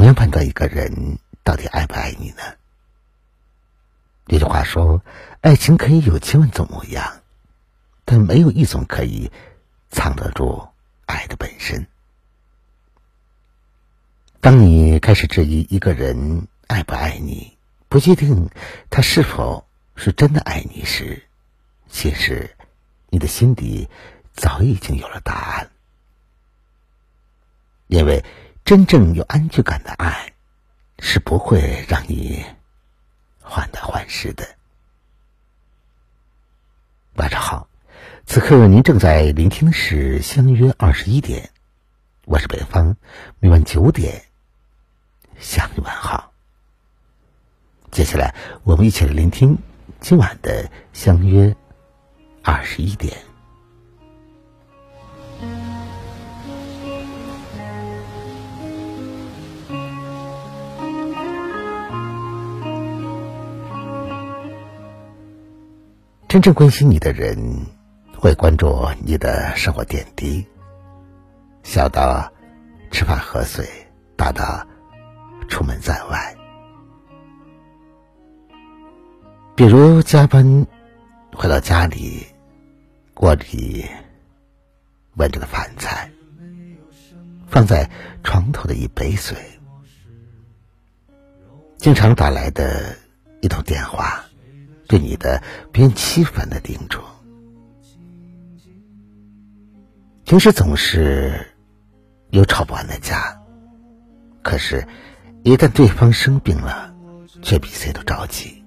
么样判断一个人到底爱不爱你呢？有句话说，爱情可以有千万种模样，但没有一种可以藏得住爱的本身。当你开始质疑一个人爱不爱你，不确定他是否是真的爱你时，其实你的心底早已经有了答案。因为真正有安全感的爱，是不会让你患得患失的。晚上好，此刻您正在聆听的是《相约二十一点》，我是北方，每晚九点向你问好。接下来，我们一起来聆听今晚的《相约二十一点》。真正关心你的人，会关注你的生活点滴，小到吃饭喝水，大到出门在外。比如加班回到家里，锅里温着的饭菜，放在床头的一杯水，经常打来的一通电话。对你的不厌其烦的叮嘱，平时总是有吵不完的架，可是，一旦对方生病了，却比谁都着急。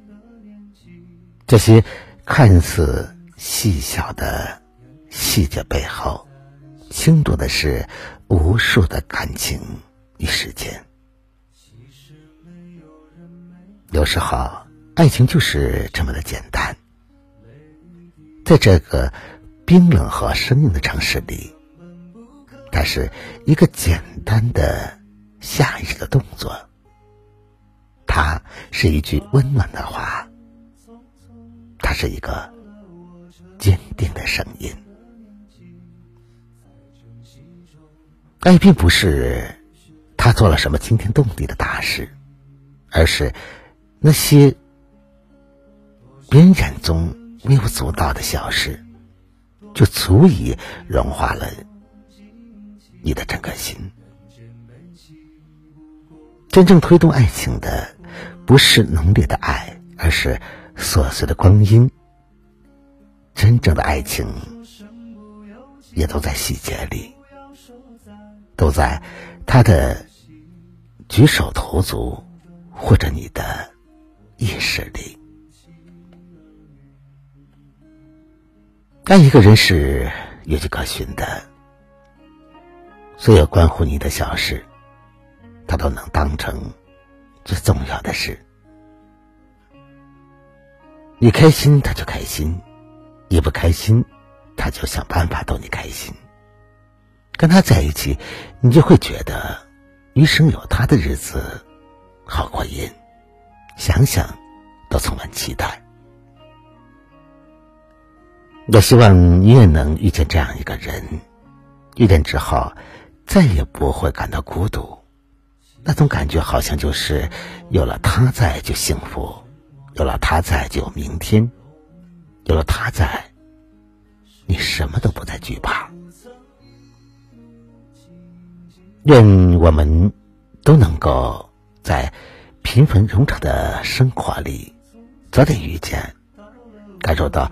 这些看似细小的细节背后，倾注的是无数的感情与时间。有时候。爱情就是这么的简单，在这个冰冷和生硬的城市里，它是一个简单的下意识的动作，它是一句温暖的话，它是一个坚定的声音。爱并不是他做了什么惊天动地的大事，而是那些。别人眼中微不足道的小事，就足以融化了你的整个心。真正推动爱情的，不是浓烈的爱，而是琐碎的光阴。真正的爱情，也都在细节里，都在他的举手投足，或者你的意识里。爱一个人是有迹可循的，所有关乎你的小事，他都能当成最重要的事。你开心，他就开心；你不开心，他就想办法逗你开心。跟他在一起，你就会觉得余生有他的日子好过瘾，想想都充满期待。我希望你也能遇见这样一个人，遇见之后再也不会感到孤独。那种感觉好像就是有了他在就幸福，有了他在就有明天，有了他在，你什么都不再惧怕。愿我们都能够在平凡冗长的生活里，早点遇见，感受到。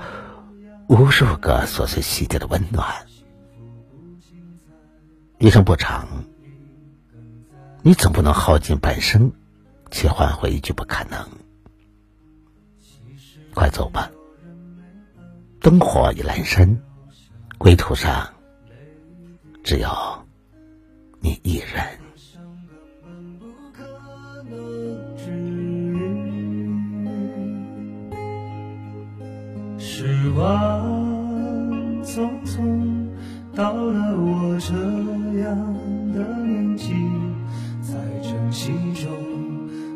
无数个琐碎细节的温暖，一生不长，你总不能耗尽半生，却换回一句不可能。快走吧，灯火已阑珊，归途上只有你一人。时光匆匆，到了我这样的年纪，在珍惜中，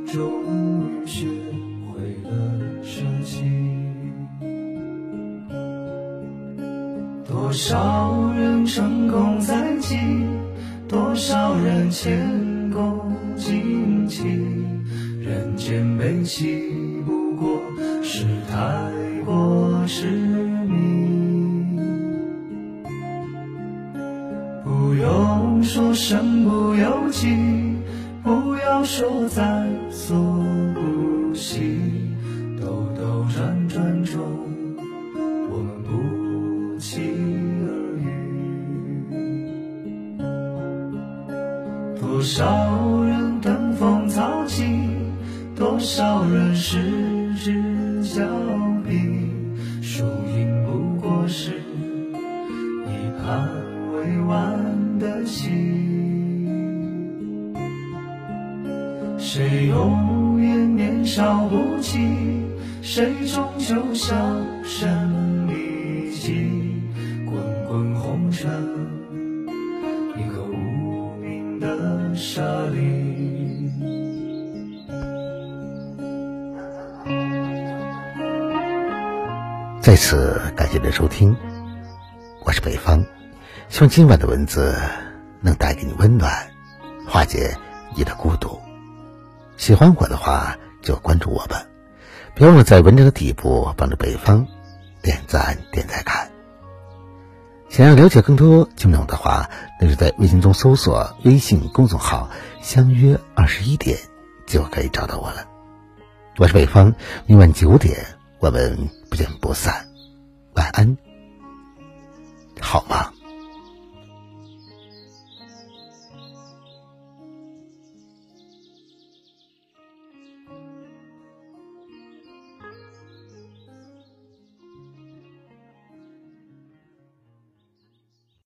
终于学会了舍弃。多少人成功在即，多少人前功尽弃，人间悲喜不过是太是你。不用说身不由己，不要说在所不惜，兜兜转转中，我们不期而遇。多少人登峰造极，多少人失之交臂，谁永远年少不羁，谁终究销声匿迹。滚滚红尘，一个无名的沙砾。在此感谢您的收听，我是北方，希望今晚的文字能带给你温暖，化解你的孤独。喜欢我的话就关注我吧，别忘了在文章的底部帮着北方点赞点赞看。想要了解更多节目内容的话，那就在微信中搜索微信公众号“相约二十一点”就可以找到我了。我是北方，明晚九点我们不见不散。晚安，好吗？